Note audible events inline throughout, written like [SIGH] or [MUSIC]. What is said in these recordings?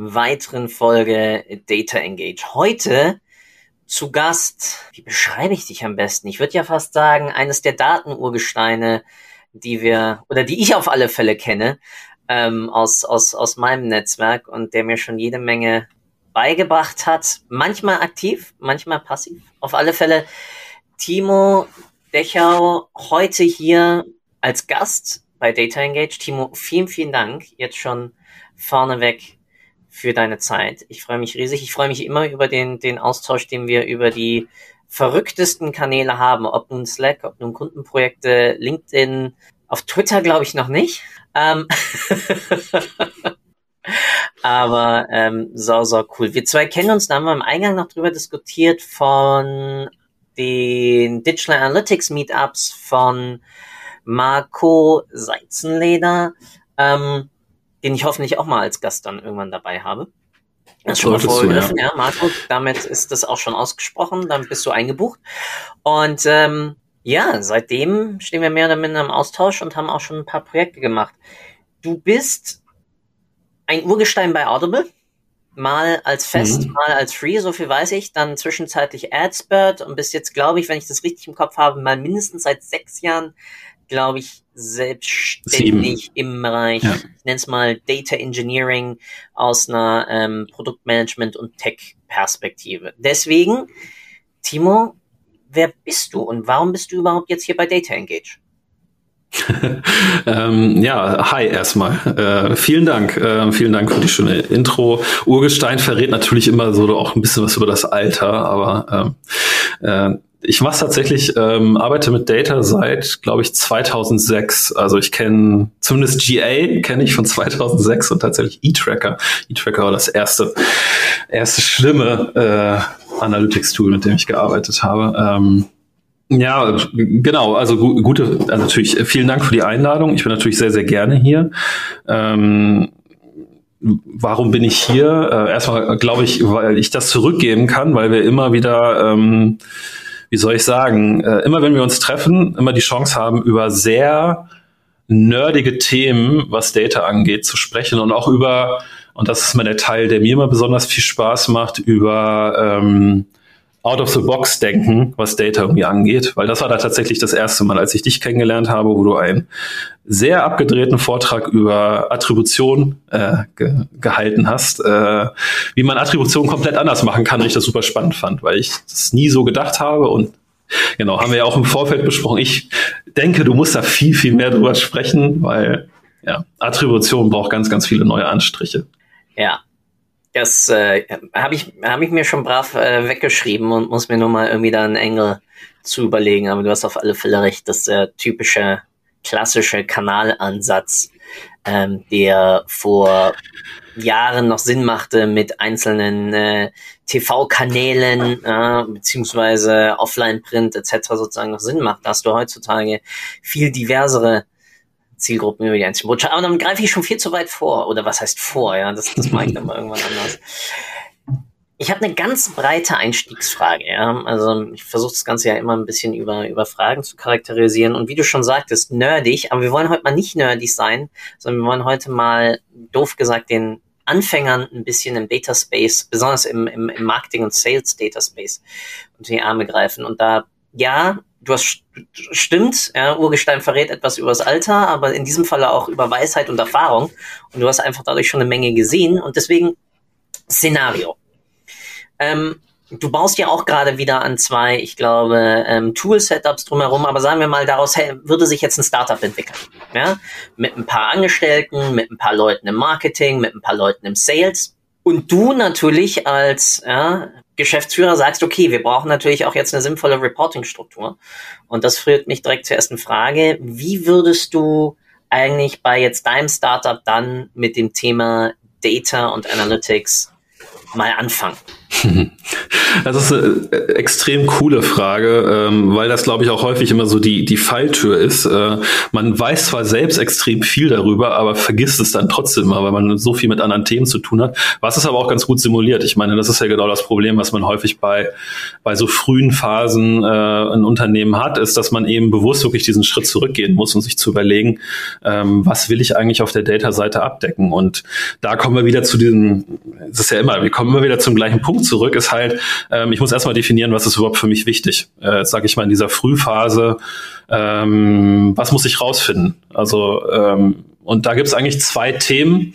weiteren Folge Data Engage. Heute zu Gast, wie beschreibe ich dich am besten? Ich würde ja fast sagen, eines der Datenurgesteine, die wir, oder die ich auf alle Fälle kenne, ähm, aus, aus, aus meinem Netzwerk und der mir schon jede Menge beigebracht hat. Manchmal aktiv, manchmal passiv. Auf alle Fälle Timo Dechau heute hier als Gast bei Data Engage. Timo, vielen, vielen Dank jetzt schon vorneweg für deine Zeit. Ich freue mich riesig. Ich freue mich immer über den, den Austausch, den wir über die verrücktesten Kanäle haben, ob nun Slack, ob nun Kundenprojekte, LinkedIn, auf Twitter glaube ich noch nicht. Ähm [LAUGHS] Aber ähm, so, so cool. Wir zwei kennen uns, da haben wir im Eingang noch drüber diskutiert von den Digital Analytics Meetups von Marco Seizenleder. Ähm, den ich hoffentlich auch mal als Gast dann irgendwann dabei habe. Das schon mal vorgegriffen, ja. ja, Marco, damit ist das auch schon ausgesprochen, damit bist du eingebucht. Und ähm, ja, seitdem stehen wir mehr oder minder im Austausch und haben auch schon ein paar Projekte gemacht. Du bist ein Urgestein bei Audible, mal als Fest, mhm. mal als Free, so viel weiß ich, dann zwischenzeitlich Adspert und bist jetzt, glaube ich, wenn ich das richtig im Kopf habe, mal mindestens seit sechs Jahren glaube ich, selbstständig Sieben. im Bereich, ja. ich nenne es mal Data Engineering aus einer ähm, Produktmanagement- und Tech-Perspektive. Deswegen, Timo, wer bist du und warum bist du überhaupt jetzt hier bei Data Engage? [LAUGHS] ähm, ja, hi erstmal. Äh, vielen Dank. Äh, vielen Dank für die schöne Intro. Urgestein verrät natürlich immer so auch ein bisschen was über das Alter, aber ähm, äh, ich mache tatsächlich, ähm, arbeite mit Data seit, glaube ich, 2006. Also ich kenne zumindest GA kenne ich von 2006 und tatsächlich E-Tracker. E-Tracker war das erste, erste schlimme äh, Analytics-Tool, mit dem ich gearbeitet habe. Ähm, ja, genau. Also gu gute, also natürlich vielen Dank für die Einladung. Ich bin natürlich sehr, sehr gerne hier. Ähm, warum bin ich hier? Äh, erstmal glaube ich, weil ich das zurückgeben kann, weil wir immer wieder ähm, wie soll ich sagen, äh, immer wenn wir uns treffen, immer die Chance haben, über sehr nerdige Themen, was Data angeht, zu sprechen und auch über, und das ist mal der Teil, der mir immer besonders viel Spaß macht, über ähm, Out-of-the-Box-Denken, was Data irgendwie angeht, weil das war da tatsächlich das erste Mal, als ich dich kennengelernt habe, wo du einen sehr abgedrehten Vortrag über Attribution äh, ge gehalten hast, äh, wie man Attribution komplett anders machen kann, und ich das super spannend fand, weil ich das nie so gedacht habe und genau, haben wir ja auch im Vorfeld besprochen. Ich denke, du musst da viel, viel mehr drüber sprechen, weil ja, Attribution braucht ganz, ganz viele neue Anstriche. Ja, das äh, habe ich, hab ich mir schon brav äh, weggeschrieben und muss mir nur mal irgendwie da einen Engel zu überlegen. Aber du hast auf alle Fälle recht, dass der typische klassische Kanalansatz, ähm, der vor Jahren noch Sinn machte mit einzelnen äh, TV-Kanälen äh, beziehungsweise Offline-Print etc. sozusagen noch Sinn macht, da hast du heutzutage viel diversere Zielgruppen über die einzelnen Botschaften. Aber dann greife ich schon viel zu weit vor. Oder was heißt vor? Ja, das, das mache ich dann mal irgendwann anders. Ich habe eine ganz breite Einstiegsfrage. Ja? Also ich versuche das Ganze ja immer ein bisschen über, über Fragen zu charakterisieren. Und wie du schon sagtest, nerdig. Aber wir wollen heute mal nicht nerdig sein, sondern wir wollen heute mal, doof gesagt, den Anfängern ein bisschen im Data Space, besonders im, im, im Marketing- und Sales Data Space, unter die Arme greifen. Und da, ja, du hast stimmt, ja, Urgestein verrät etwas übers Alter, aber in diesem Falle auch über Weisheit und Erfahrung. Und du hast einfach dadurch schon eine Menge gesehen. Und deswegen Szenario. Ähm, du baust ja auch gerade wieder an zwei, ich glaube, ähm, Tool-Setups drumherum, aber sagen wir mal, daraus würde sich jetzt ein Startup entwickeln. Ja? Mit ein paar Angestellten, mit ein paar Leuten im Marketing, mit ein paar Leuten im Sales. Und du natürlich als ja, Geschäftsführer sagst, okay, wir brauchen natürlich auch jetzt eine sinnvolle Reporting-Struktur. Und das führt mich direkt zur ersten Frage. Wie würdest du eigentlich bei jetzt deinem Startup dann mit dem Thema Data und Analytics mal anfangen? [LAUGHS] Das ist eine äh, extrem coole Frage, ähm, weil das, glaube ich, auch häufig immer so die, die Falltür ist. Äh, man weiß zwar selbst extrem viel darüber, aber vergisst es dann trotzdem mal, weil man so viel mit anderen Themen zu tun hat. Was ist aber auch ganz gut simuliert. Ich meine, das ist ja genau das Problem, was man häufig bei, bei so frühen Phasen äh, in Unternehmen hat, ist, dass man eben bewusst wirklich diesen Schritt zurückgehen muss und sich zu überlegen, ähm, was will ich eigentlich auf der Data-Seite abdecken? Und da kommen wir wieder zu diesem, es ist ja immer, wir kommen immer wieder zum gleichen Punkt zurück, ist halt, ähm, ich muss erstmal definieren, was ist überhaupt für mich wichtig. Äh, sage ich mal in dieser Frühphase, ähm, was muss ich rausfinden? Also ähm, und da gibt es eigentlich zwei Themen,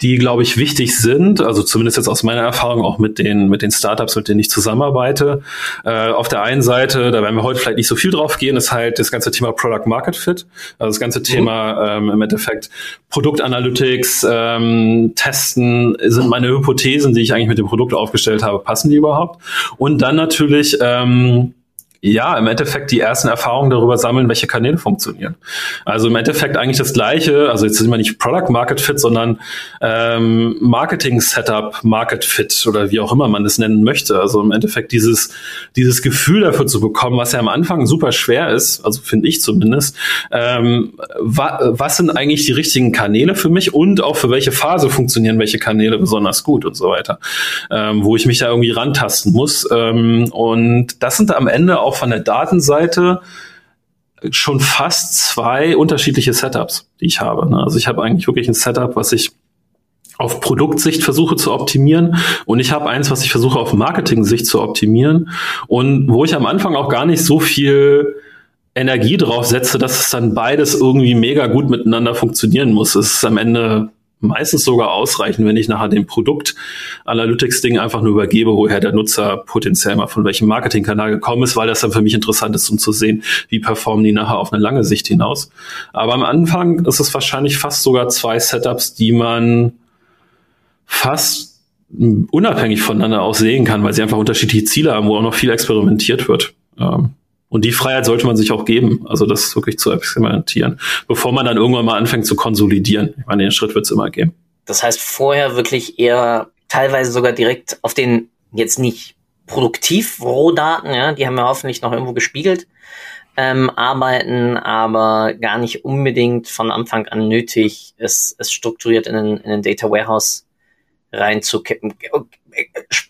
die, glaube ich, wichtig sind. Also zumindest jetzt aus meiner Erfahrung auch mit den, mit den Startups, mit denen ich zusammenarbeite. Äh, auf der einen Seite, da werden wir heute vielleicht nicht so viel drauf gehen, ist halt das ganze Thema Product Market Fit. Also das ganze Thema ähm, im Endeffekt Produktanalytics, ähm, Testen, sind meine Hypothesen, die ich eigentlich mit dem Produkt aufgestellt habe, passen die überhaupt? Und dann natürlich ähm, ja, im Endeffekt die ersten Erfahrungen darüber sammeln, welche Kanäle funktionieren. Also im Endeffekt eigentlich das Gleiche, also jetzt sind wir nicht Product Market Fit, sondern ähm, Marketing Setup Market Fit oder wie auch immer man es nennen möchte. Also im Endeffekt dieses, dieses Gefühl dafür zu bekommen, was ja am Anfang super schwer ist, also finde ich zumindest, ähm, wa was sind eigentlich die richtigen Kanäle für mich und auch für welche Phase funktionieren welche Kanäle besonders gut und so weiter, ähm, wo ich mich da irgendwie rantasten muss. Ähm, und das sind am Ende auch auch von der Datenseite schon fast zwei unterschiedliche Setups, die ich habe. Ne? Also ich habe eigentlich wirklich ein Setup, was ich auf Produktsicht versuche zu optimieren und ich habe eins, was ich versuche auf Marketing-Sicht zu optimieren und wo ich am Anfang auch gar nicht so viel Energie drauf setze, dass es dann beides irgendwie mega gut miteinander funktionieren muss. Es ist am Ende meistens sogar ausreichen, wenn ich nachher dem Produkt Analytics-Ding einfach nur übergebe, woher der Nutzer potenziell mal von welchem Marketingkanal gekommen ist, weil das dann für mich interessant ist, um zu sehen, wie performen die nachher auf eine lange Sicht hinaus. Aber am Anfang ist es wahrscheinlich fast sogar zwei Setups, die man fast unabhängig voneinander auch sehen kann, weil sie einfach unterschiedliche Ziele haben, wo auch noch viel experimentiert wird. Ähm, und die Freiheit sollte man sich auch geben, also das wirklich zu experimentieren, bevor man dann irgendwann mal anfängt zu konsolidieren. Ich meine, den Schritt wird es immer geben. Das heißt, vorher wirklich eher teilweise sogar direkt auf den jetzt nicht produktiv Rohdaten, ja, die haben wir hoffentlich noch irgendwo gespiegelt, ähm, arbeiten, aber gar nicht unbedingt von Anfang an nötig, es, es strukturiert in ein, in ein Data Warehouse reinzukippen.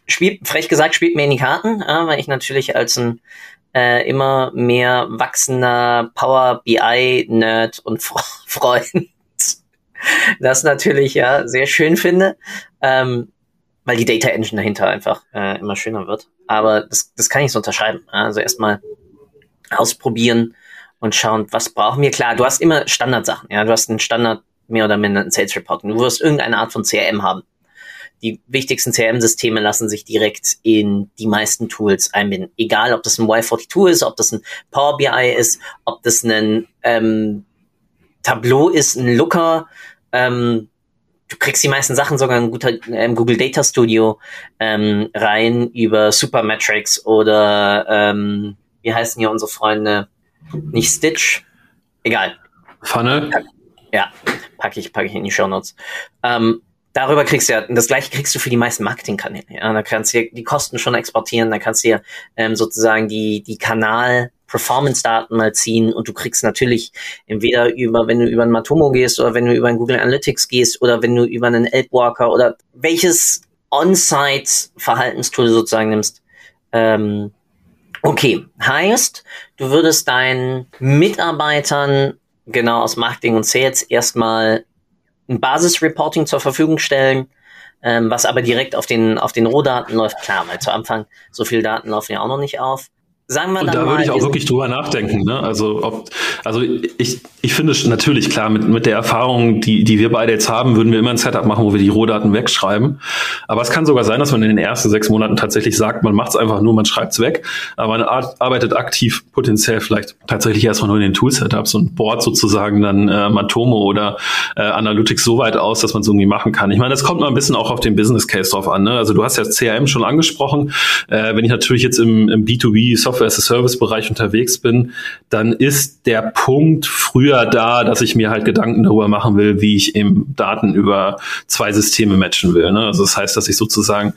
Spielt, frech gesagt, spielt mir in die Karten, ja, weil ich natürlich als ein äh, immer mehr wachsender Power BI Nerd und [LAUGHS] Freund das natürlich ja sehr schön finde, ähm, weil die Data Engine dahinter einfach äh, immer schöner wird. Aber das, das kann ich so unterschreiben. Also erstmal ausprobieren und schauen, was brauchen wir. Klar, du hast immer Standardsachen. Ja, du hast einen Standard mehr oder minder einen Sales Report. Du wirst irgendeine Art von CRM haben die wichtigsten CRM-Systeme lassen sich direkt in die meisten Tools einbinden. Egal, ob das ein Y42 ist, ob das ein Power BI ist, ob das ein ähm, Tableau ist, ein Looker. Ähm, du kriegst die meisten Sachen sogar in guter ähm, Google Data Studio ähm, rein über Supermetrics oder ähm, wie heißen hier unsere Freunde? Nicht Stitch. Egal. Funnel. Ja, packe ich, packe ich in die Show Notes. Ähm, darüber kriegst du ja, das gleiche kriegst du für die meisten Marketingkanäle. Ja, da kannst du die Kosten schon exportieren, da kannst du ja ähm, sozusagen die, die Kanal Performance-Daten mal ziehen und du kriegst natürlich entweder über, wenn du über ein Matomo gehst oder wenn du über ein Google Analytics gehst oder wenn du über einen Elbwalker oder welches On-Site-Verhaltenstool sozusagen nimmst. Ähm, okay, heißt, du würdest deinen Mitarbeitern genau aus Marketing und Sales erstmal ein Basisreporting zur Verfügung stellen, ähm, was aber direkt auf den, auf den Rohdaten läuft. Klar, weil zu Anfang so viele Daten laufen ja auch noch nicht auf sagen wir Und da würde ich auch wirklich drüber nachdenken. Ne? Also, ob, also ich, ich finde natürlich klar, mit, mit der Erfahrung, die, die wir beide jetzt haben, würden wir immer ein Setup machen, wo wir die Rohdaten wegschreiben. Aber es kann sogar sein, dass man in den ersten sechs Monaten tatsächlich sagt, man macht es einfach nur, man schreibt es weg. Aber man arbeitet aktiv potenziell vielleicht tatsächlich erstmal nur in den Tool-Setups und bohrt sozusagen dann äh, Matomo oder äh, Analytics so weit aus, dass man es irgendwie machen kann. Ich meine, das kommt mal ein bisschen auch auf den Business Case drauf an. Ne? Also du hast ja CRM schon angesprochen. Äh, wenn ich natürlich jetzt im, im B2B Software Software-as-a-Service-Bereich unterwegs bin, dann ist der Punkt früher da, dass ich mir halt Gedanken darüber machen will, wie ich eben Daten über zwei Systeme matchen will. Ne? Also das heißt, dass ich sozusagen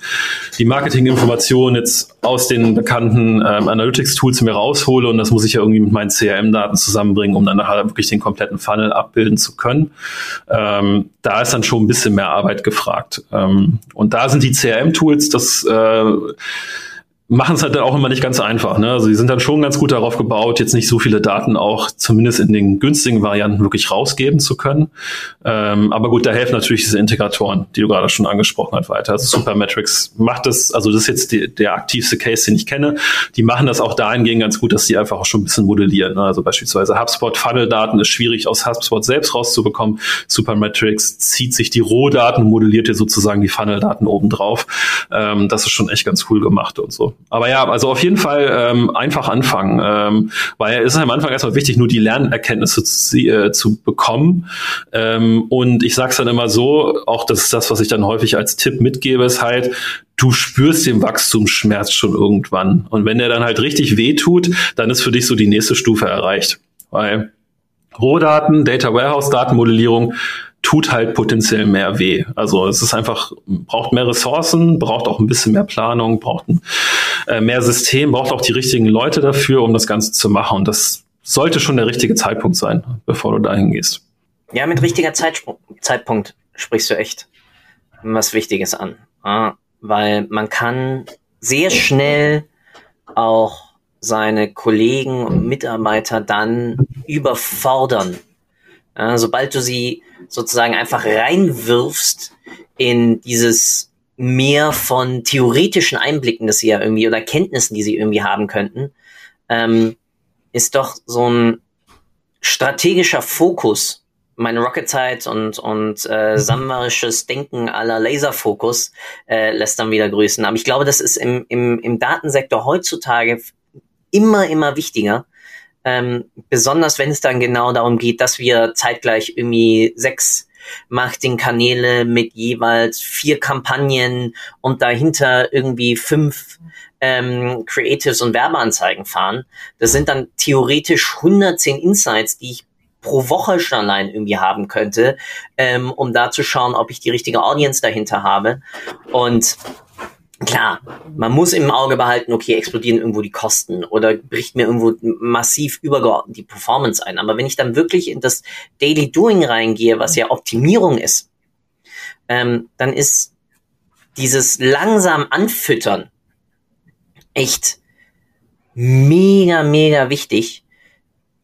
die Marketinginformationen jetzt aus den bekannten ähm, Analytics-Tools mir raushole und das muss ich ja irgendwie mit meinen CRM-Daten zusammenbringen, um dann nachher wirklich den kompletten Funnel abbilden zu können. Ähm, da ist dann schon ein bisschen mehr Arbeit gefragt. Ähm, und da sind die CRM-Tools, das äh, machen es halt dann auch immer nicht ganz einfach. Ne? Also die sind dann schon ganz gut darauf gebaut, jetzt nicht so viele Daten auch zumindest in den günstigen Varianten wirklich rausgeben zu können. Ähm, aber gut, da helfen natürlich diese Integratoren, die du gerade schon angesprochen hast, weiter. Also Supermetrics macht das, also das ist jetzt die, der aktivste Case, den ich kenne. Die machen das auch dahingehend ganz gut, dass die einfach auch schon ein bisschen modellieren. Ne? Also beispielsweise HubSpot Funnel-Daten ist schwierig aus HubSpot selbst rauszubekommen. Supermetrics zieht sich die Rohdaten modelliert dir sozusagen die Funnel-Daten obendrauf. Ähm, das ist schon echt ganz cool gemacht und so. Aber ja, also auf jeden Fall ähm, einfach anfangen, ähm, weil es ist am Anfang erstmal wichtig, nur die Lernerkenntnisse zu, äh, zu bekommen. Ähm, und ich sage es dann immer so, auch das ist das, was ich dann häufig als Tipp mitgebe, ist halt, du spürst den Wachstumsschmerz schon irgendwann. Und wenn der dann halt richtig wehtut, dann ist für dich so die nächste Stufe erreicht. Weil Rohdaten, Data Warehouse Datenmodellierung, tut halt potenziell mehr weh. Also es ist einfach, braucht mehr Ressourcen, braucht auch ein bisschen mehr Planung, braucht äh, mehr System, braucht auch die richtigen Leute dafür, um das Ganze zu machen. Und das sollte schon der richtige Zeitpunkt sein, bevor du dahin gehst. Ja, mit richtiger Zeitsp Zeitpunkt sprichst du echt was Wichtiges an. Ja, weil man kann sehr schnell auch seine Kollegen und Mitarbeiter dann überfordern. Ja, sobald du sie sozusagen einfach reinwirfst in dieses Meer von theoretischen Einblicken, das sie ja irgendwie oder Kenntnissen, die sie irgendwie haben könnten, ähm, ist doch so ein strategischer Fokus. Meine Rocket-Zeit und, und äh, sammerisches Denken aller Laserfokus äh, lässt dann wieder grüßen. Aber ich glaube, das ist im, im, im Datensektor heutzutage immer, immer wichtiger, ähm, besonders wenn es dann genau darum geht, dass wir zeitgleich irgendwie sechs Marketingkanäle mit jeweils vier Kampagnen und dahinter irgendwie fünf ähm, Creatives und Werbeanzeigen fahren. Das sind dann theoretisch 110 Insights, die ich pro Woche schon allein irgendwie haben könnte, ähm, um da zu schauen, ob ich die richtige Audience dahinter habe. Und klar, man muss im Auge behalten, okay, explodieren irgendwo die Kosten oder bricht mir irgendwo massiv übergeordnet die Performance ein. Aber wenn ich dann wirklich in das Daily Doing reingehe, was ja Optimierung ist, ähm, dann ist dieses langsam Anfüttern echt mega, mega wichtig.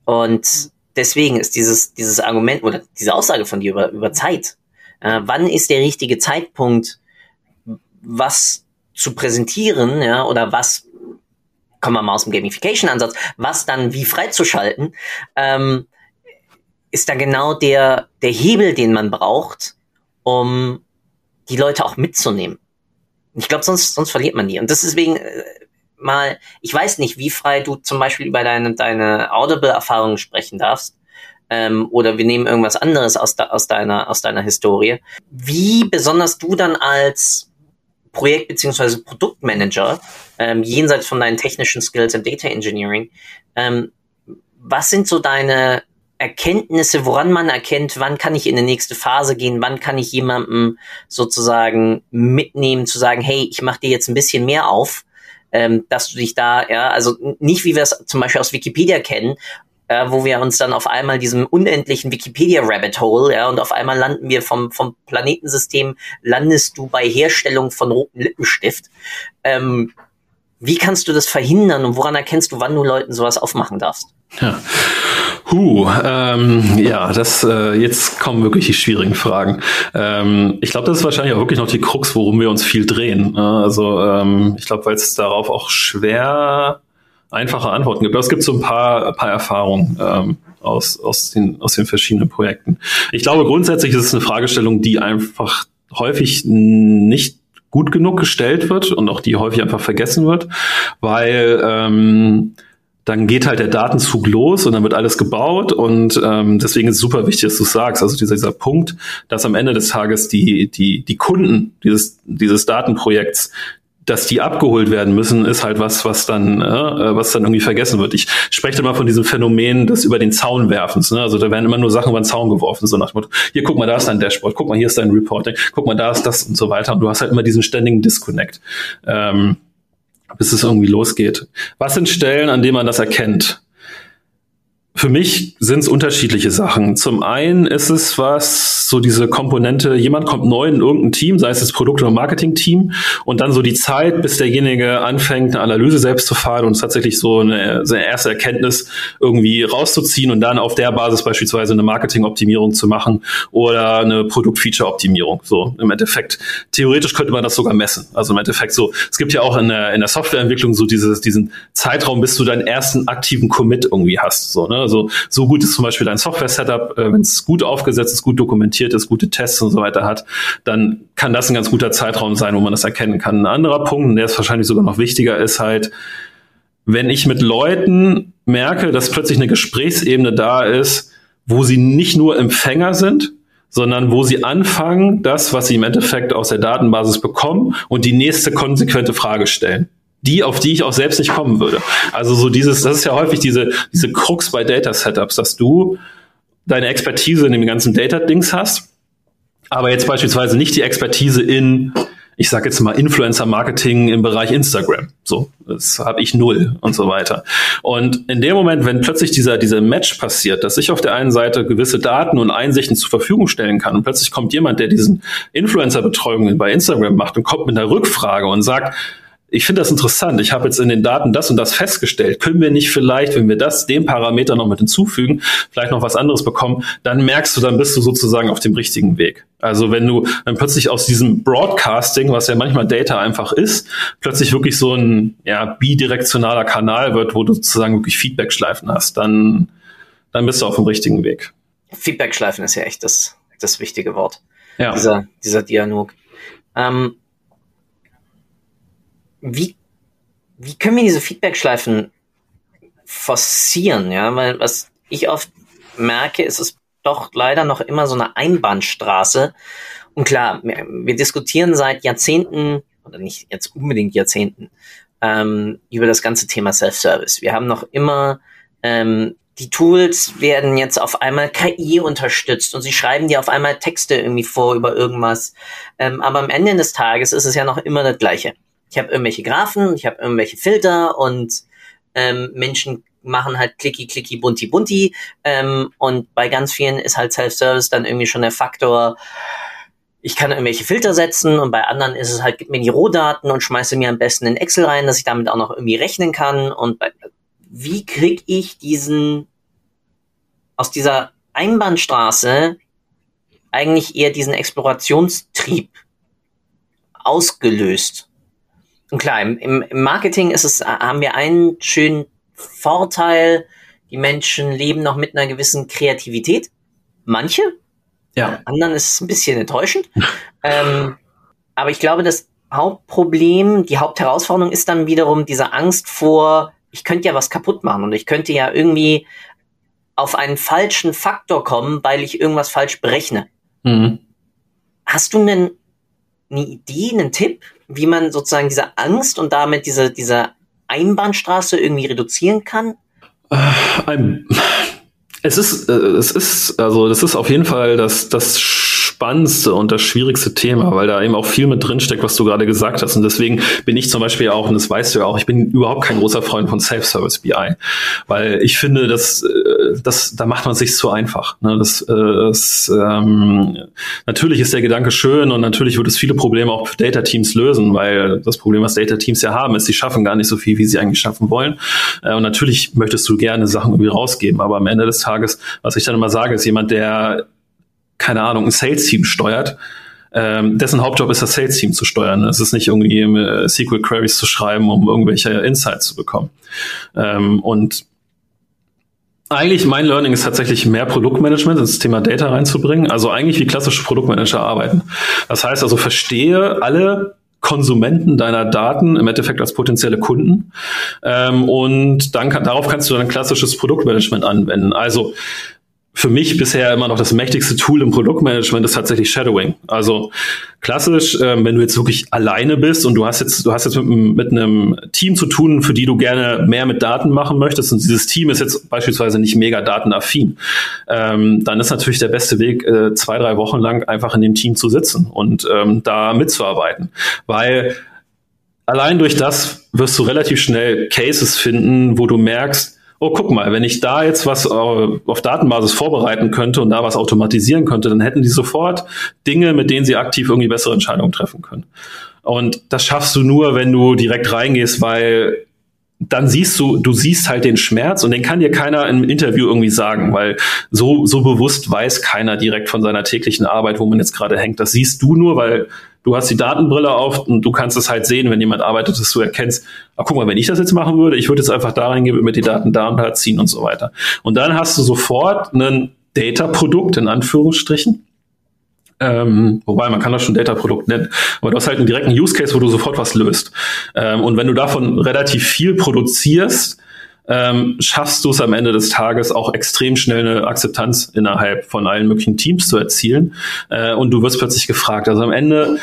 Und deswegen ist dieses, dieses Argument oder diese Aussage von dir über, über Zeit, äh, wann ist der richtige Zeitpunkt, was zu präsentieren, ja, oder was, kommen wir mal aus dem Gamification-Ansatz, was dann wie freizuschalten, ähm, ist da genau der, der Hebel, den man braucht, um die Leute auch mitzunehmen. Ich glaube, sonst, sonst verliert man die. Und das ist deswegen äh, mal, ich weiß nicht, wie frei du zum Beispiel über deine, deine Audible-Erfahrungen sprechen darfst. Ähm, oder wir nehmen irgendwas anderes aus, de, aus, deiner, aus deiner Historie. Wie besonders du dann als Projekt- bzw. Produktmanager, ähm, jenseits von deinen technischen Skills im Data Engineering, ähm, was sind so deine Erkenntnisse, woran man erkennt, wann kann ich in die nächste Phase gehen, wann kann ich jemandem sozusagen mitnehmen, zu sagen, hey, ich mache dir jetzt ein bisschen mehr auf, ähm, dass du dich da, ja, also nicht wie wir es zum Beispiel aus Wikipedia kennen, äh, wo wir uns dann auf einmal diesem unendlichen Wikipedia-Rabbit Hole, ja, und auf einmal landen wir vom, vom Planetensystem, landest du bei Herstellung von rotem Lippenstift. Ähm, wie kannst du das verhindern und woran erkennst du, wann du Leuten sowas aufmachen darfst? Ja. Huh, ähm, ja, das äh, jetzt kommen wirklich die schwierigen Fragen. Ähm, ich glaube, das ist wahrscheinlich auch wirklich noch die Krux, worum wir uns viel drehen. Also ähm, ich glaube, weil es darauf auch schwer einfache Antworten gibt. Aber es gibt so ein paar, ein paar Erfahrungen ähm, aus, aus, den, aus den verschiedenen Projekten. Ich glaube, grundsätzlich ist es eine Fragestellung, die einfach häufig nicht gut genug gestellt wird und auch die häufig einfach vergessen wird, weil ähm, dann geht halt der Datenzug los und dann wird alles gebaut und ähm, deswegen ist es super wichtig, dass du sagst, also dieser, dieser Punkt, dass am Ende des Tages die, die, die Kunden dieses, dieses Datenprojekts dass die abgeholt werden müssen, ist halt was, was dann, äh, was dann irgendwie vergessen wird. Ich spreche mal von diesem Phänomen des über den Zaun werfens. Ne? Also da werden immer nur Sachen über den Zaun geworfen, so nach dem Motto, hier guck mal, da ist dein Dashboard, guck mal, hier ist dein Reporting, guck mal, da ist das und so weiter. Und du hast halt immer diesen ständigen Disconnect, ähm, bis es irgendwie losgeht. Was sind Stellen, an denen man das erkennt? Für mich sind es unterschiedliche Sachen. Zum einen ist es was, so diese Komponente, jemand kommt neu in irgendein Team, sei es das Produkt- oder Marketing-Team, und dann so die Zeit, bis derjenige anfängt, eine Analyse selbst zu fahren und tatsächlich so eine, seine erste Erkenntnis irgendwie rauszuziehen und dann auf der Basis beispielsweise eine Marketing-Optimierung zu machen oder eine Produkt-Feature-Optimierung. So im Endeffekt, theoretisch könnte man das sogar messen. Also im Endeffekt so, es gibt ja auch in der, in der Softwareentwicklung so dieses, diesen Zeitraum, bis du deinen ersten aktiven Commit irgendwie hast. So, ne? Also so gut ist zum Beispiel dein Software-Setup, äh, wenn es gut aufgesetzt ist, gut dokumentiert ist, gute Tests und so weiter hat, dann kann das ein ganz guter Zeitraum sein, wo man das erkennen kann. Ein anderer Punkt, der ist wahrscheinlich sogar noch wichtiger, ist halt, wenn ich mit Leuten merke, dass plötzlich eine Gesprächsebene da ist, wo sie nicht nur Empfänger sind, sondern wo sie anfangen, das, was sie im Endeffekt aus der Datenbasis bekommen und die nächste konsequente Frage stellen die, auf die ich auch selbst nicht kommen würde. Also so dieses, das ist ja häufig diese, diese Krux bei Data Setups, dass du deine Expertise in dem ganzen Data-Dings hast, aber jetzt beispielsweise nicht die Expertise in, ich sage jetzt mal Influencer-Marketing im Bereich Instagram. So, das habe ich null und so weiter. Und in dem Moment, wenn plötzlich dieser dieser Match passiert, dass ich auf der einen Seite gewisse Daten und Einsichten zur Verfügung stellen kann und plötzlich kommt jemand, der diesen Influencer-Betreuung bei Instagram macht und kommt mit einer Rückfrage und sagt, ich finde das interessant. Ich habe jetzt in den Daten das und das festgestellt. Können wir nicht vielleicht, wenn wir das, den Parameter noch mit hinzufügen, vielleicht noch was anderes bekommen, dann merkst du, dann bist du sozusagen auf dem richtigen Weg. Also wenn du dann plötzlich aus diesem Broadcasting, was ja manchmal Data einfach ist, plötzlich wirklich so ein ja, bidirektionaler Kanal wird, wo du sozusagen wirklich Feedback-Schleifen hast, dann, dann bist du auf dem richtigen Weg. Feedback-Schleifen ist ja echt das, das wichtige Wort. Ja. Dieser, dieser Dialog. Ähm, wie, wie können wir diese Feedback-Schleifen forcieren? Ja, weil was ich oft merke, ist es doch leider noch immer so eine Einbahnstraße. Und klar, wir, diskutieren seit Jahrzehnten, oder nicht jetzt unbedingt Jahrzehnten, ähm, über das ganze Thema Self-Service. Wir haben noch immer ähm, die Tools werden jetzt auf einmal KI unterstützt und sie schreiben dir auf einmal Texte irgendwie vor über irgendwas. Ähm, aber am Ende des Tages ist es ja noch immer das Gleiche ich habe irgendwelche Graphen, ich habe irgendwelche Filter und ähm, Menschen machen halt klicky, klicky, bunti, bunti. Ähm, und bei ganz vielen ist halt Self-Service dann irgendwie schon der Faktor, ich kann irgendwelche Filter setzen und bei anderen ist es halt, gib mir die Rohdaten und schmeiße mir am besten in Excel rein, dass ich damit auch noch irgendwie rechnen kann. Und bei, wie krieg ich diesen aus dieser Einbahnstraße eigentlich eher diesen Explorationstrieb ausgelöst? Und klar, im, im Marketing ist es, haben wir einen schönen Vorteil. Die Menschen leben noch mit einer gewissen Kreativität. Manche. Ja. Anderen ist es ein bisschen enttäuschend. [LAUGHS] ähm, aber ich glaube, das Hauptproblem, die Hauptherausforderung ist dann wiederum diese Angst vor, ich könnte ja was kaputt machen und ich könnte ja irgendwie auf einen falschen Faktor kommen, weil ich irgendwas falsch berechne. Mhm. Hast du einen, eine Idee, einen Tipp, wie man sozusagen diese Angst und damit diese, diese Einbahnstraße irgendwie reduzieren kann? Äh, es ist, äh, es ist, also das ist auf jeden Fall das, das spannendste und das schwierigste Thema, weil da eben auch viel mit drinsteckt, was du gerade gesagt hast. Und deswegen bin ich zum Beispiel auch, und das weißt du ja auch, ich bin überhaupt kein großer Freund von Self-Service BI, weil ich finde, dass, äh, das, da macht man sich zu einfach. Ne? Das, äh, das, ähm, natürlich ist der Gedanke schön und natürlich wird es viele Probleme auch für Data-Teams lösen, weil das Problem, was Data-Teams ja haben, ist, sie schaffen gar nicht so viel, wie sie eigentlich schaffen wollen. Äh, und natürlich möchtest du gerne Sachen irgendwie rausgeben, aber am Ende des Tages, was ich dann immer sage, ist jemand, der keine Ahnung, ein Sales-Team steuert, ähm, dessen Hauptjob ist, das Sales-Team zu steuern. Es ist nicht irgendwie äh, SQL-Queries zu schreiben, um irgendwelche Insights zu bekommen. Ähm, und eigentlich mein Learning ist tatsächlich mehr Produktmanagement ins Thema Data reinzubringen. Also eigentlich wie klassische Produktmanager arbeiten. Das heißt also, verstehe alle Konsumenten deiner Daten im Endeffekt als potenzielle Kunden. Ähm, und dann kann, darauf kannst du dann klassisches Produktmanagement anwenden. Also für mich bisher immer noch das mächtigste Tool im Produktmanagement ist tatsächlich Shadowing. Also klassisch, ähm, wenn du jetzt wirklich alleine bist und du hast jetzt, du hast jetzt mit, mit, einem Team zu tun, für die du gerne mehr mit Daten machen möchtest und dieses Team ist jetzt beispielsweise nicht mega datenaffin, ähm, dann ist natürlich der beste Weg, äh, zwei, drei Wochen lang einfach in dem Team zu sitzen und ähm, da mitzuarbeiten. Weil allein durch das wirst du relativ schnell Cases finden, wo du merkst, oh, guck mal, wenn ich da jetzt was äh, auf Datenbasis vorbereiten könnte und da was automatisieren könnte, dann hätten die sofort Dinge, mit denen sie aktiv irgendwie bessere Entscheidungen treffen können. Und das schaffst du nur, wenn du direkt reingehst, weil dann siehst du, du siehst halt den Schmerz und den kann dir keiner im Interview irgendwie sagen, weil so, so bewusst weiß keiner direkt von seiner täglichen Arbeit, wo man jetzt gerade hängt. Das siehst du nur, weil du hast die Datenbrille auf und du kannst es halt sehen, wenn jemand arbeitet, dass du erkennst, ah, guck mal, wenn ich das jetzt machen würde, ich würde jetzt einfach da reingehen, mit die Daten da und da ziehen und so weiter. Und dann hast du sofort ein Data-Produkt in Anführungsstrichen. Ähm, wobei man kann das schon Data-Produkt nennen, aber du hast halt einen direkten Use Case, wo du sofort was löst. Ähm, und wenn du davon relativ viel produzierst, ähm, schaffst du es am Ende des Tages auch extrem schnell eine Akzeptanz innerhalb von allen möglichen Teams zu erzielen. Äh, und du wirst plötzlich gefragt. Also am Ende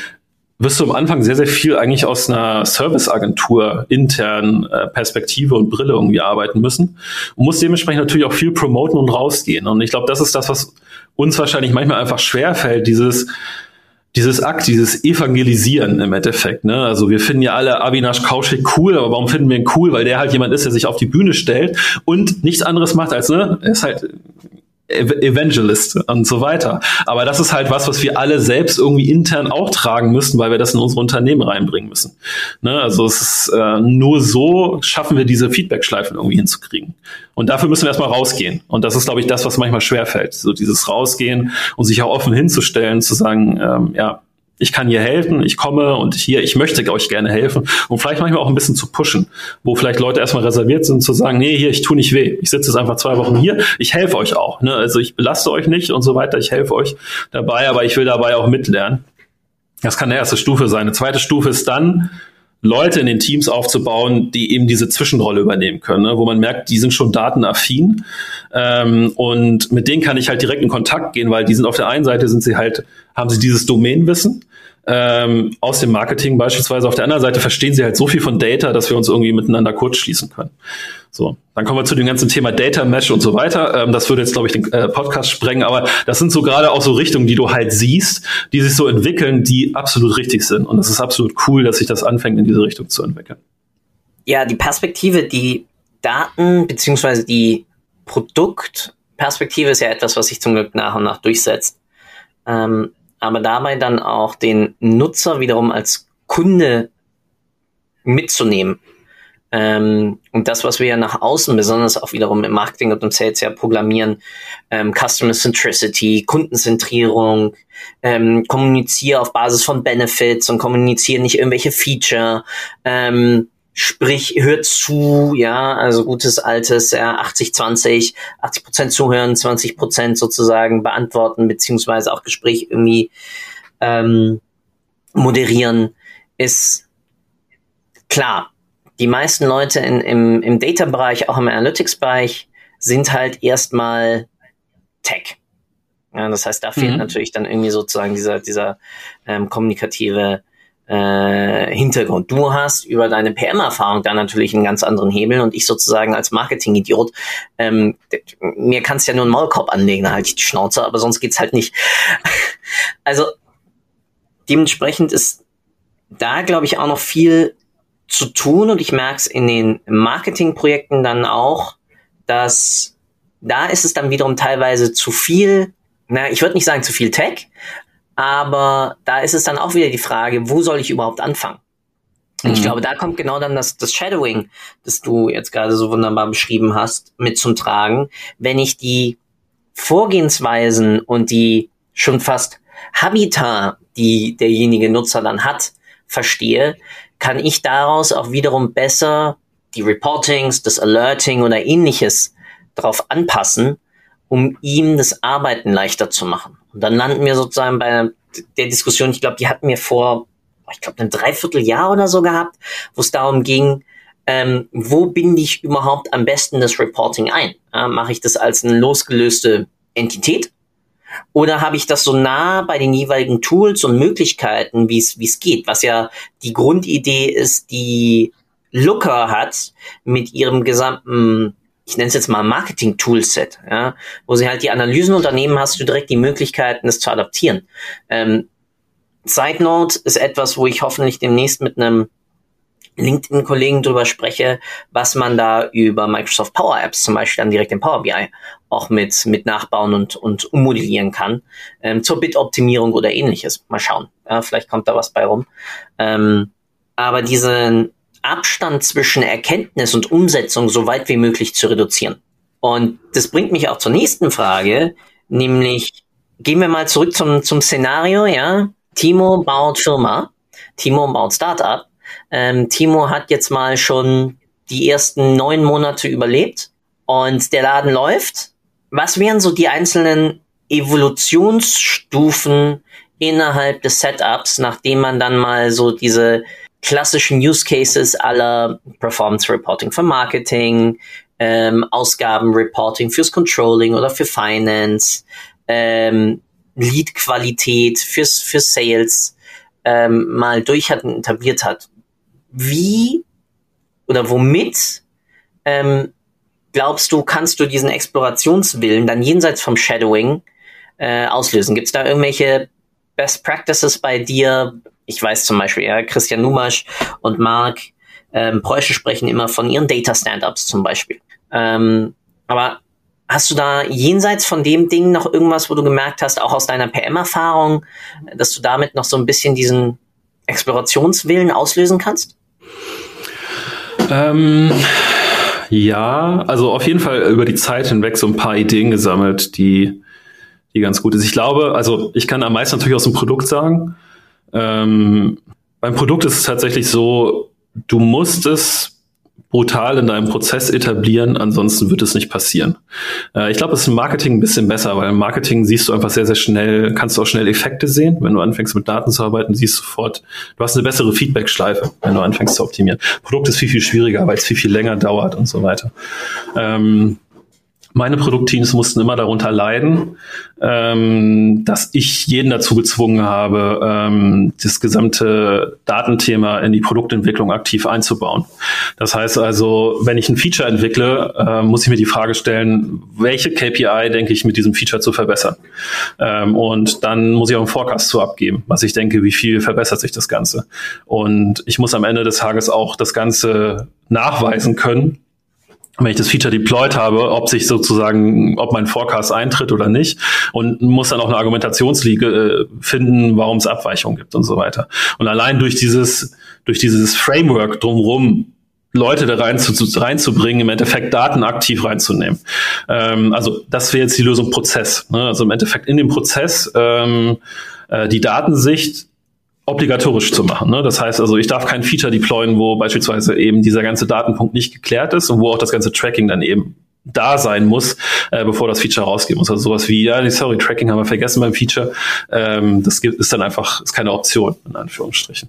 wirst du am Anfang sehr, sehr viel eigentlich aus einer Serviceagentur intern äh, Perspektive und Brille irgendwie arbeiten müssen und musst dementsprechend natürlich auch viel promoten und rausgehen. Und ich glaube, das ist das, was uns wahrscheinlich manchmal einfach schwerfällt, dieses dieses Akt, dieses Evangelisieren im Endeffekt. Ne? Also wir finden ja alle Avinash Kaushik cool, aber warum finden wir ihn cool? Weil der halt jemand ist, der sich auf die Bühne stellt und nichts anderes macht als, ne, er ist halt Evangelist und so weiter. Aber das ist halt was, was wir alle selbst irgendwie intern auch tragen müssen, weil wir das in unsere Unternehmen reinbringen müssen. Ne? Also es ist äh, nur so schaffen wir diese Feedback-Schleifen irgendwie hinzukriegen. Und dafür müssen wir erstmal rausgehen. Und das ist, glaube ich, das, was manchmal schwerfällt. So dieses Rausgehen und sich auch offen hinzustellen, zu sagen, ähm, ja, ich kann hier helfen, ich komme und hier, ich möchte euch gerne helfen und vielleicht manchmal auch ein bisschen zu pushen, wo vielleicht Leute erstmal reserviert sind, zu sagen, nee, hier, ich tu nicht weh, ich sitze jetzt einfach zwei Wochen hier, ich helfe euch auch, ne? also ich belaste euch nicht und so weiter, ich helfe euch dabei, aber ich will dabei auch mitlernen. Das kann eine erste Stufe sein. Eine zweite Stufe ist dann, Leute in den Teams aufzubauen, die eben diese Zwischenrolle übernehmen können, ne? wo man merkt, die sind schon datenaffin ähm, und mit denen kann ich halt direkt in Kontakt gehen, weil die sind auf der einen Seite sind sie halt, haben sie dieses Domainwissen ähm, aus dem Marketing beispielsweise. Auf der anderen Seite verstehen sie halt so viel von Data, dass wir uns irgendwie miteinander kurzschließen können. So, dann kommen wir zu dem ganzen Thema Data Mesh und so weiter. Ähm, das würde jetzt, glaube ich, den äh, Podcast sprengen, aber das sind so gerade auch so Richtungen, die du halt siehst, die sich so entwickeln, die absolut richtig sind. Und es ist absolut cool, dass sich das anfängt, in diese Richtung zu entwickeln. Ja, die Perspektive, die Daten beziehungsweise die Produktperspektive ist ja etwas, was sich zum Glück nach und nach durchsetzt. Ähm, aber dabei dann auch den Nutzer wiederum als Kunde mitzunehmen. Ähm, und das, was wir ja nach außen, besonders auch wiederum im Marketing und im Sales ja programmieren, ähm, Customer Centricity, Kundenzentrierung, ähm, kommuniziere auf Basis von Benefits und kommuniziere nicht irgendwelche Feature, ähm, sprich, hört zu, ja, also gutes altes, ja, 80, 20, 80 Prozent zuhören, 20 Prozent sozusagen beantworten, beziehungsweise auch Gespräch irgendwie ähm, moderieren, ist klar. Die meisten Leute in, im, im Data-Bereich, auch im Analytics-Bereich, sind halt erstmal Tech. Ja, das heißt, da fehlt mhm. natürlich dann irgendwie sozusagen dieser, dieser ähm, kommunikative äh, Hintergrund. Du hast über deine PM-Erfahrung da natürlich einen ganz anderen Hebel und ich sozusagen als Marketing-Idiot, ähm, mir kannst ja nur einen Maulkorb anlegen, da halte ich die Schnauze, aber sonst geht's halt nicht. [LAUGHS] also dementsprechend ist da, glaube ich, auch noch viel zu tun und ich merke es in den Marketingprojekten dann auch, dass da ist es dann wiederum teilweise zu viel, na, ich würde nicht sagen zu viel Tech, aber da ist es dann auch wieder die Frage, wo soll ich überhaupt anfangen? Und ich mhm. glaube, da kommt genau dann das, das Shadowing, das du jetzt gerade so wunderbar beschrieben hast, mit zum Tragen. Wenn ich die Vorgehensweisen und die schon fast Habitat, die derjenige Nutzer dann hat, verstehe, kann ich daraus auch wiederum besser die Reportings, das Alerting oder ähnliches darauf anpassen, um ihm das Arbeiten leichter zu machen. Und dann landen wir sozusagen bei der Diskussion, ich glaube, die hatten wir vor, ich glaube, ein Dreivierteljahr oder so gehabt, wo es darum ging, ähm, wo binde ich überhaupt am besten das Reporting ein? Äh, Mache ich das als eine losgelöste Entität? Oder habe ich das so nah bei den jeweiligen Tools und Möglichkeiten, wie es geht, was ja die Grundidee ist, die Looker hat mit ihrem gesamten, ich nenne es jetzt mal Marketing-Toolset, ja, wo sie halt die Analysen unternehmen, hast du direkt die Möglichkeiten, es zu adaptieren. Ähm, Side Note ist etwas, wo ich hoffentlich demnächst mit einem LinkedIn-Kollegen drüber spreche, was man da über Microsoft Power Apps zum Beispiel dann direkt in Power BI auch mit, mit nachbauen und, und ummodellieren kann, ähm, zur Bit-Optimierung oder ähnliches. Mal schauen. Ja, vielleicht kommt da was bei rum. Ähm, aber diesen Abstand zwischen Erkenntnis und Umsetzung so weit wie möglich zu reduzieren. Und das bringt mich auch zur nächsten Frage, nämlich gehen wir mal zurück zum, zum Szenario, ja. Timo baut Firma, Timo baut Startup ähm, Timo hat jetzt mal schon die ersten neun Monate überlebt und der Laden läuft. Was wären so die einzelnen Evolutionsstufen innerhalb des Setups, nachdem man dann mal so diese klassischen Use Cases aller Performance Reporting für Marketing, ähm, Ausgabenreporting fürs Controlling oder für Finance, ähm, Lead-Qualität fürs, für Sales ähm, mal durch hat etabliert hat wie oder womit ähm, glaubst du, kannst du diesen Explorationswillen dann jenseits vom Shadowing äh, auslösen? Gibt es da irgendwelche Best Practices bei dir? Ich weiß zum Beispiel, ja, Christian Numasch und Marc ähm, Preuße sprechen immer von ihren Data Stand-Ups zum Beispiel. Ähm, aber hast du da jenseits von dem Ding noch irgendwas, wo du gemerkt hast, auch aus deiner PM-Erfahrung, dass du damit noch so ein bisschen diesen Explorationswillen auslösen kannst? Ähm, ja, also auf jeden Fall über die Zeit hinweg so ein paar Ideen gesammelt, die, die ganz gut ist. Ich glaube, also ich kann am meisten natürlich aus dem Produkt sagen. Ähm, beim Produkt ist es tatsächlich so, du musst es brutal in deinem Prozess etablieren, ansonsten wird es nicht passieren. Äh, ich glaube, es ist im Marketing ein bisschen besser, weil im Marketing siehst du einfach sehr, sehr schnell, kannst du auch schnell Effekte sehen. Wenn du anfängst mit Daten zu arbeiten, siehst du sofort, du hast eine bessere Feedback-Schleife, wenn du anfängst zu optimieren. Produkt ist viel, viel schwieriger, weil es viel, viel länger dauert und so weiter. Ähm, meine Produktteams mussten immer darunter leiden, ähm, dass ich jeden dazu gezwungen habe, ähm, das gesamte Datenthema in die Produktentwicklung aktiv einzubauen. Das heißt also, wenn ich ein Feature entwickle, äh, muss ich mir die Frage stellen, welche KPI denke ich mit diesem Feature zu verbessern? Ähm, und dann muss ich auch einen Forecast zu abgeben, was ich denke, wie viel verbessert sich das Ganze. Und ich muss am Ende des Tages auch das Ganze nachweisen können, wenn ich das Feature deployed habe, ob sich sozusagen, ob mein Forecast eintritt oder nicht und muss dann auch eine Argumentationsliege äh, finden, warum es Abweichungen gibt und so weiter. Und allein durch dieses, durch dieses Framework drumherum Leute da rein zu, reinzubringen, im Endeffekt Daten aktiv reinzunehmen. Ähm, also das wäre jetzt die Lösung Prozess. Ne? Also im Endeffekt in dem Prozess ähm, äh, die Datensicht obligatorisch zu machen. Ne? Das heißt also, ich darf kein Feature deployen, wo beispielsweise eben dieser ganze Datenpunkt nicht geklärt ist und wo auch das ganze Tracking dann eben da sein muss, äh, bevor das Feature rausgehen muss. Also sowas wie, ja, sorry, Tracking haben wir vergessen beim Feature. Ähm, das gibt, ist dann einfach, ist keine Option, in Anführungsstrichen.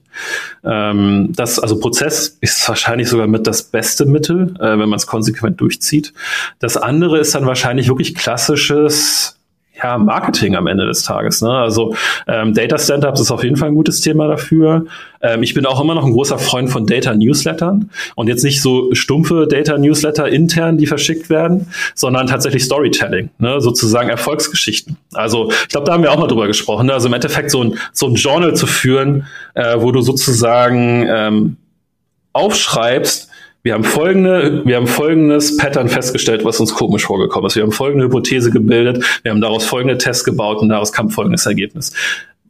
Ähm, das, also Prozess ist wahrscheinlich sogar mit das beste Mittel, äh, wenn man es konsequent durchzieht. Das andere ist dann wahrscheinlich wirklich klassisches ja, Marketing am Ende des Tages. Ne? Also ähm, Data Stand-ups ist auf jeden Fall ein gutes Thema dafür. Ähm, ich bin auch immer noch ein großer Freund von Data Newslettern und jetzt nicht so stumpfe Data Newsletter intern, die verschickt werden, sondern tatsächlich Storytelling, ne? sozusagen Erfolgsgeschichten. Also ich glaube, da haben wir auch mal drüber gesprochen. Ne? Also im Endeffekt so ein, so ein Journal zu führen, äh, wo du sozusagen ähm, aufschreibst, wir haben folgende, wir haben folgendes Pattern festgestellt, was uns komisch vorgekommen ist. Wir haben folgende Hypothese gebildet, wir haben daraus folgende Tests gebaut und daraus kam folgendes Ergebnis.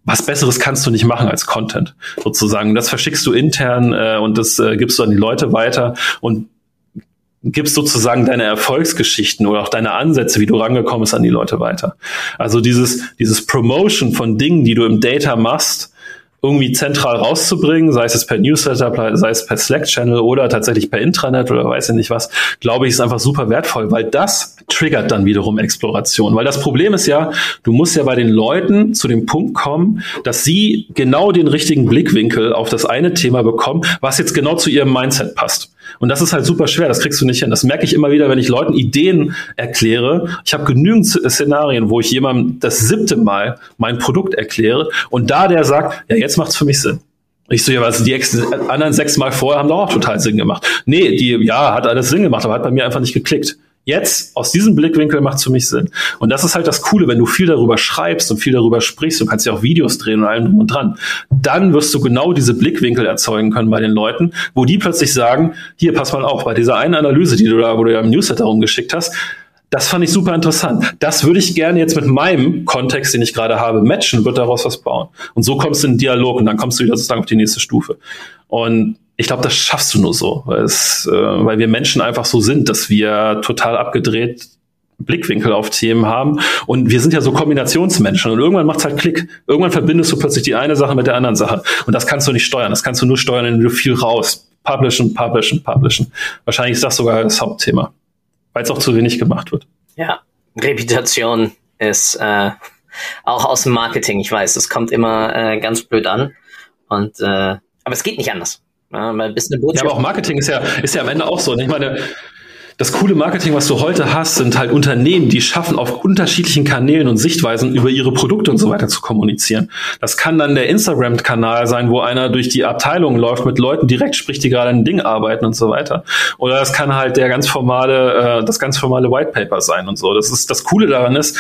Was Besseres kannst du nicht machen als Content, sozusagen. Das verschickst du intern äh, und das äh, gibst du an die Leute weiter und gibst sozusagen deine Erfolgsgeschichten oder auch deine Ansätze, wie du rangekommen bist, an die Leute weiter. Also dieses, dieses Promotion von Dingen, die du im Data machst, irgendwie zentral rauszubringen, sei es per Newsletter, sei es per Slack-Channel oder tatsächlich per Intranet oder weiß ich nicht was, glaube ich, ist einfach super wertvoll, weil das triggert dann wiederum Exploration. Weil das Problem ist ja, du musst ja bei den Leuten zu dem Punkt kommen, dass sie genau den richtigen Blickwinkel auf das eine Thema bekommen, was jetzt genau zu ihrem Mindset passt. Und das ist halt super schwer, das kriegst du nicht hin. Das merke ich immer wieder, wenn ich Leuten Ideen erkläre. Ich habe genügend Szenarien, wo ich jemandem das siebte Mal mein Produkt erkläre und da der sagt, ja, jetzt macht's für mich Sinn. Ich so, ja, also die anderen sechs Mal vorher haben doch auch total Sinn gemacht. Nee, die, ja, hat alles Sinn gemacht, aber hat bei mir einfach nicht geklickt. Jetzt, aus diesem Blickwinkel macht es für mich Sinn. Und das ist halt das Coole, wenn du viel darüber schreibst und viel darüber sprichst, du kannst ja auch Videos drehen und allem drum und dran, dann wirst du genau diese Blickwinkel erzeugen können bei den Leuten, wo die plötzlich sagen, hier, pass mal auf, bei dieser einen Analyse, die du da, wo du ja im Newsletter rumgeschickt hast, das fand ich super interessant. Das würde ich gerne jetzt mit meinem Kontext, den ich gerade habe, matchen, wird daraus was bauen. Und so kommst du in den Dialog und dann kommst du wieder sozusagen auf die nächste Stufe. Und ich glaube, das schaffst du nur so, weil, es, äh, weil wir Menschen einfach so sind, dass wir total abgedreht Blickwinkel auf Themen haben. Und wir sind ja so Kombinationsmenschen. Und irgendwann macht's halt Klick. Irgendwann verbindest du plötzlich die eine Sache mit der anderen Sache. Und das kannst du nicht steuern. Das kannst du nur steuern, indem du viel raus. Publishen, publishen, publishen. Wahrscheinlich ist das sogar das Hauptthema. Weil es auch zu wenig gemacht wird. Ja, Reputation ist äh, auch aus dem Marketing. Ich weiß, es kommt immer äh, ganz blöd an. Und äh, aber es geht nicht anders. Ja, weil bis eine Botschaft ja, aber auch Marketing ist ja, ist ja am Ende auch so. Ich meine, das coole Marketing, was du heute hast, sind halt Unternehmen, die schaffen, auf unterschiedlichen Kanälen und Sichtweisen über ihre Produkte und so weiter zu kommunizieren. Das kann dann der Instagram-Kanal sein, wo einer durch die Abteilung läuft, mit Leuten direkt spricht, die gerade ein Ding arbeiten und so weiter. Oder das kann halt der ganz formale, äh, das ganz formale White Paper sein und so. Das ist, das Coole daran ist,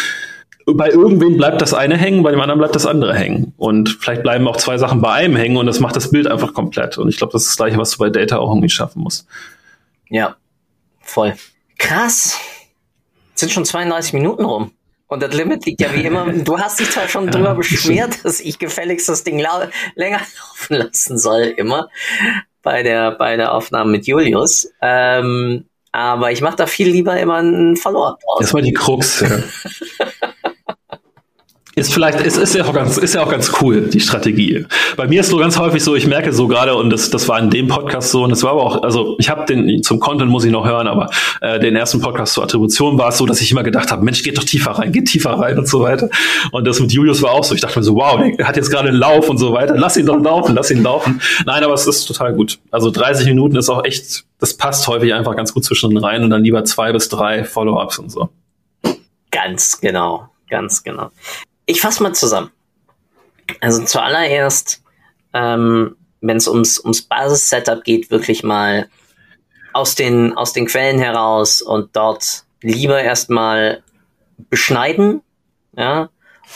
bei irgendwem bleibt das eine hängen, bei dem anderen bleibt das andere hängen. Und vielleicht bleiben auch zwei Sachen bei einem hängen und das macht das Bild einfach komplett. Und ich glaube, das ist das Gleiche, was du bei Data auch irgendwie schaffen musst. Ja, voll. Krass. Jetzt sind schon 32 Minuten rum. Und das Limit liegt ja wie immer. [LAUGHS] Du hast dich zwar schon ja, drüber beschwert, dass ich gefälligst das Ding länger [LAUGHS] laufen lassen soll, immer bei der, bei der Aufnahme mit Julius. Ähm, aber ich mache da viel lieber immer einen Follow-up draus. Das war die Krux. Ja. [LAUGHS] Ist vielleicht, ist, ist ja auch ganz, ist ja auch ganz cool, die Strategie. Bei mir ist so ganz häufig so, ich merke so gerade, und das, das war in dem Podcast so, und das war aber auch, also ich habe den, zum Content muss ich noch hören, aber äh, den ersten Podcast zur Attribution war es so, dass ich immer gedacht habe, Mensch, geht doch tiefer rein, geht tiefer rein und so weiter. Und das mit Julius war auch so. Ich dachte mir so, wow, der hat jetzt gerade einen Lauf und so weiter, lass ihn doch laufen, lass ihn laufen. Nein, aber es ist total gut. Also 30 Minuten ist auch echt, das passt häufig einfach ganz gut zwischen den Reihen und dann lieber zwei bis drei Follow-ups und so. Ganz genau, ganz genau ich fasse mal zusammen. Also zuallererst, ähm, wenn es ums, ums Basis-Setup geht, wirklich mal aus den, aus den Quellen heraus und dort lieber erstmal beschneiden, ja,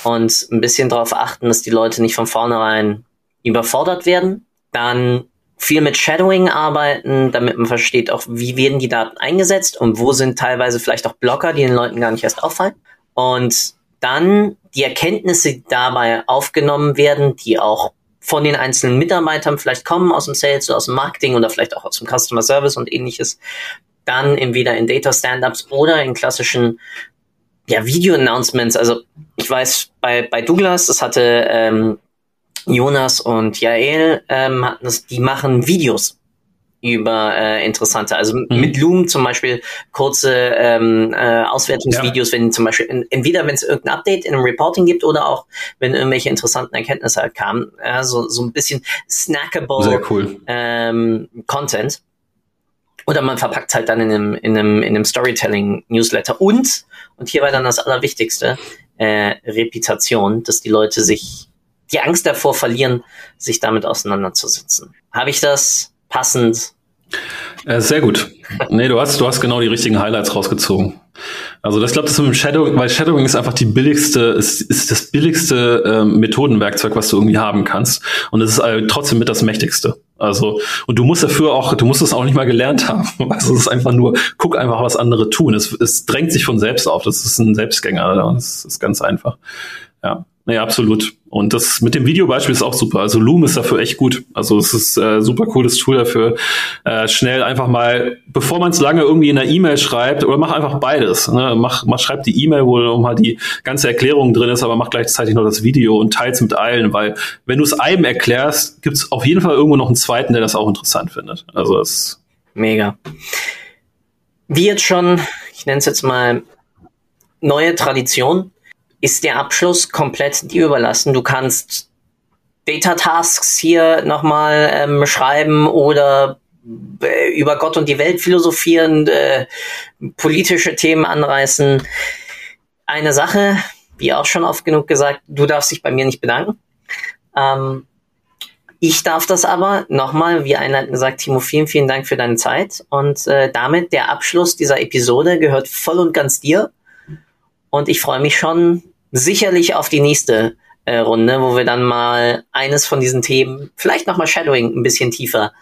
und ein bisschen darauf achten, dass die Leute nicht von vornherein überfordert werden. Dann viel mit Shadowing arbeiten, damit man versteht auch, wie werden die Daten eingesetzt und wo sind teilweise vielleicht auch Blocker, die den Leuten gar nicht erst auffallen. Und dann die Erkenntnisse dabei aufgenommen werden, die auch von den einzelnen Mitarbeitern vielleicht kommen aus dem Sales oder aus dem Marketing oder vielleicht auch aus dem Customer Service und ähnliches, dann entweder in Data Stand-ups oder in klassischen ja, Video-Announcements. Also ich weiß, bei, bei Douglas, das hatte ähm, Jonas und Jael, ähm, hatten das, die machen Videos über äh, interessante. Also mhm. mit Loom zum Beispiel kurze ähm, äh, Auswertungsvideos, ja. wenn zum Beispiel in, entweder wenn es irgendein Update in einem Reporting gibt oder auch wenn irgendwelche interessanten Erkenntnisse halt kamen, äh, so, so ein bisschen snackable cool. ähm, Content. Oder man verpackt halt dann in einem, in einem, in einem Storytelling-Newsletter. Und, und hier war dann das Allerwichtigste, äh, Reputation, dass die Leute sich die Angst davor verlieren, sich damit auseinanderzusetzen. Habe ich das passend äh, sehr gut. Nee, du hast, du hast genau die richtigen Highlights rausgezogen. Also das glaube ich mit dem Shadowing, weil Shadowing ist einfach die billigste, ist, ist das billigste ähm, Methodenwerkzeug, was du irgendwie haben kannst. Und es ist äh, trotzdem mit das mächtigste. Also, und du musst dafür auch, du musst es auch nicht mal gelernt [LAUGHS] haben. Also es ist einfach nur, guck einfach, was andere tun. Es, es drängt sich von selbst auf. Das ist ein Selbstgänger. Das ist ganz einfach. Ja. Nee, absolut. Und das mit dem Videobeispiel ist auch super. Also Loom ist dafür echt gut. Also es ist äh, super cooles Tool dafür. Äh, schnell einfach mal, bevor man es lange irgendwie in der E-Mail schreibt, oder mach einfach beides. Ne? Mach, mach schreib die E-Mail, wo nochmal die ganze Erklärung drin ist, aber mach gleichzeitig noch das Video und teils mit allen, weil wenn du es einem erklärst, gibt es auf jeden Fall irgendwo noch einen zweiten, der das auch interessant findet. Also es mega. Wie jetzt schon, ich nenne es jetzt mal neue Tradition ist der Abschluss komplett dir überlassen. Du kannst Data Tasks hier nochmal ähm, schreiben oder äh, über Gott und die Welt philosophieren, äh, politische Themen anreißen. Eine Sache, wie auch schon oft genug gesagt, du darfst dich bei mir nicht bedanken. Ähm, ich darf das aber nochmal, wie einleitend gesagt, Timo, vielen, vielen Dank für deine Zeit. Und äh, damit der Abschluss dieser Episode gehört voll und ganz dir. Und ich freue mich schon sicherlich auf die nächste äh, Runde, wo wir dann mal eines von diesen Themen, vielleicht nochmal Shadowing ein bisschen tiefer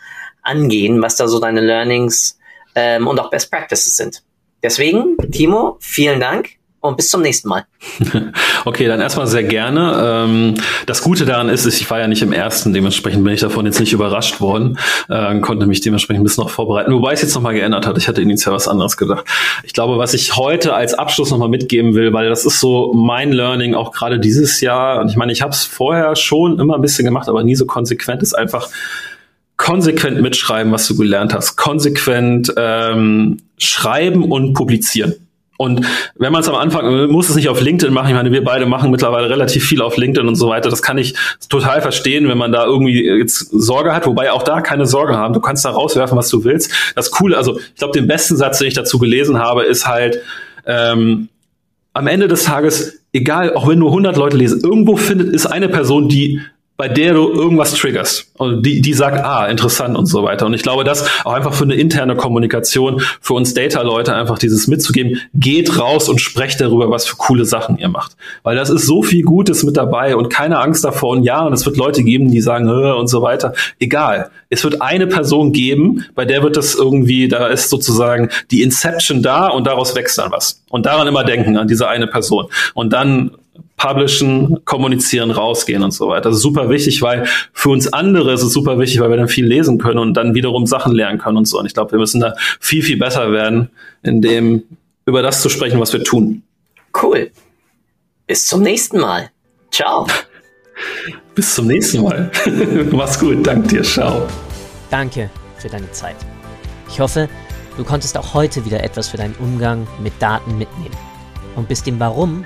angehen, was da so deine Learnings ähm, und auch Best Practices sind. Deswegen, Timo, vielen Dank und bis zum nächsten Mal. [LAUGHS] Okay, dann erstmal sehr gerne. Ähm, das Gute daran ist, ich war ja nicht im ersten, dementsprechend bin ich davon jetzt nicht überrascht worden, äh, konnte mich dementsprechend ein bisschen noch vorbereiten, wobei es jetzt nochmal geändert hat. Ich hatte initial was anderes gedacht. Ich glaube, was ich heute als Abschluss nochmal mitgeben will, weil das ist so mein Learning auch gerade dieses Jahr, und ich meine, ich habe es vorher schon immer ein bisschen gemacht, aber nie so konsequent, ist einfach, konsequent mitschreiben, was du gelernt hast, konsequent ähm, schreiben und publizieren. Und wenn man es am Anfang, muss es nicht auf LinkedIn machen. Ich meine, wir beide machen mittlerweile relativ viel auf LinkedIn und so weiter. Das kann ich total verstehen, wenn man da irgendwie jetzt Sorge hat, wobei auch da keine Sorge haben. Du kannst da rauswerfen, was du willst. Das Coole, also ich glaube, den besten Satz, den ich dazu gelesen habe, ist halt, ähm, am Ende des Tages, egal, auch wenn nur 100 Leute lesen, irgendwo findet, ist eine Person, die bei der du irgendwas triggerst. Und die, die sagt, ah, interessant und so weiter. Und ich glaube, das auch einfach für eine interne Kommunikation, für uns Data-Leute einfach dieses mitzugeben, geht raus und sprecht darüber, was für coole Sachen ihr macht. Weil das ist so viel Gutes mit dabei und keine Angst davor. Und ja, und es wird Leute geben, die sagen, und so weiter. Egal. Es wird eine Person geben, bei der wird das irgendwie, da ist sozusagen die Inception da und daraus wächst dann was. Und daran immer denken, an diese eine Person. Und dann publishen, kommunizieren, rausgehen und so weiter. Das ist super wichtig, weil für uns andere ist es super wichtig, weil wir dann viel lesen können und dann wiederum Sachen lernen können und so. Und ich glaube, wir müssen da viel, viel besser werden, in dem über das zu sprechen, was wir tun. Cool. Bis zum nächsten Mal. Ciao. Bis zum nächsten Mal. [LAUGHS] Mach's gut. Dank dir. Ciao. Danke für deine Zeit. Ich hoffe, du konntest auch heute wieder etwas für deinen Umgang mit Daten mitnehmen und bist dem Warum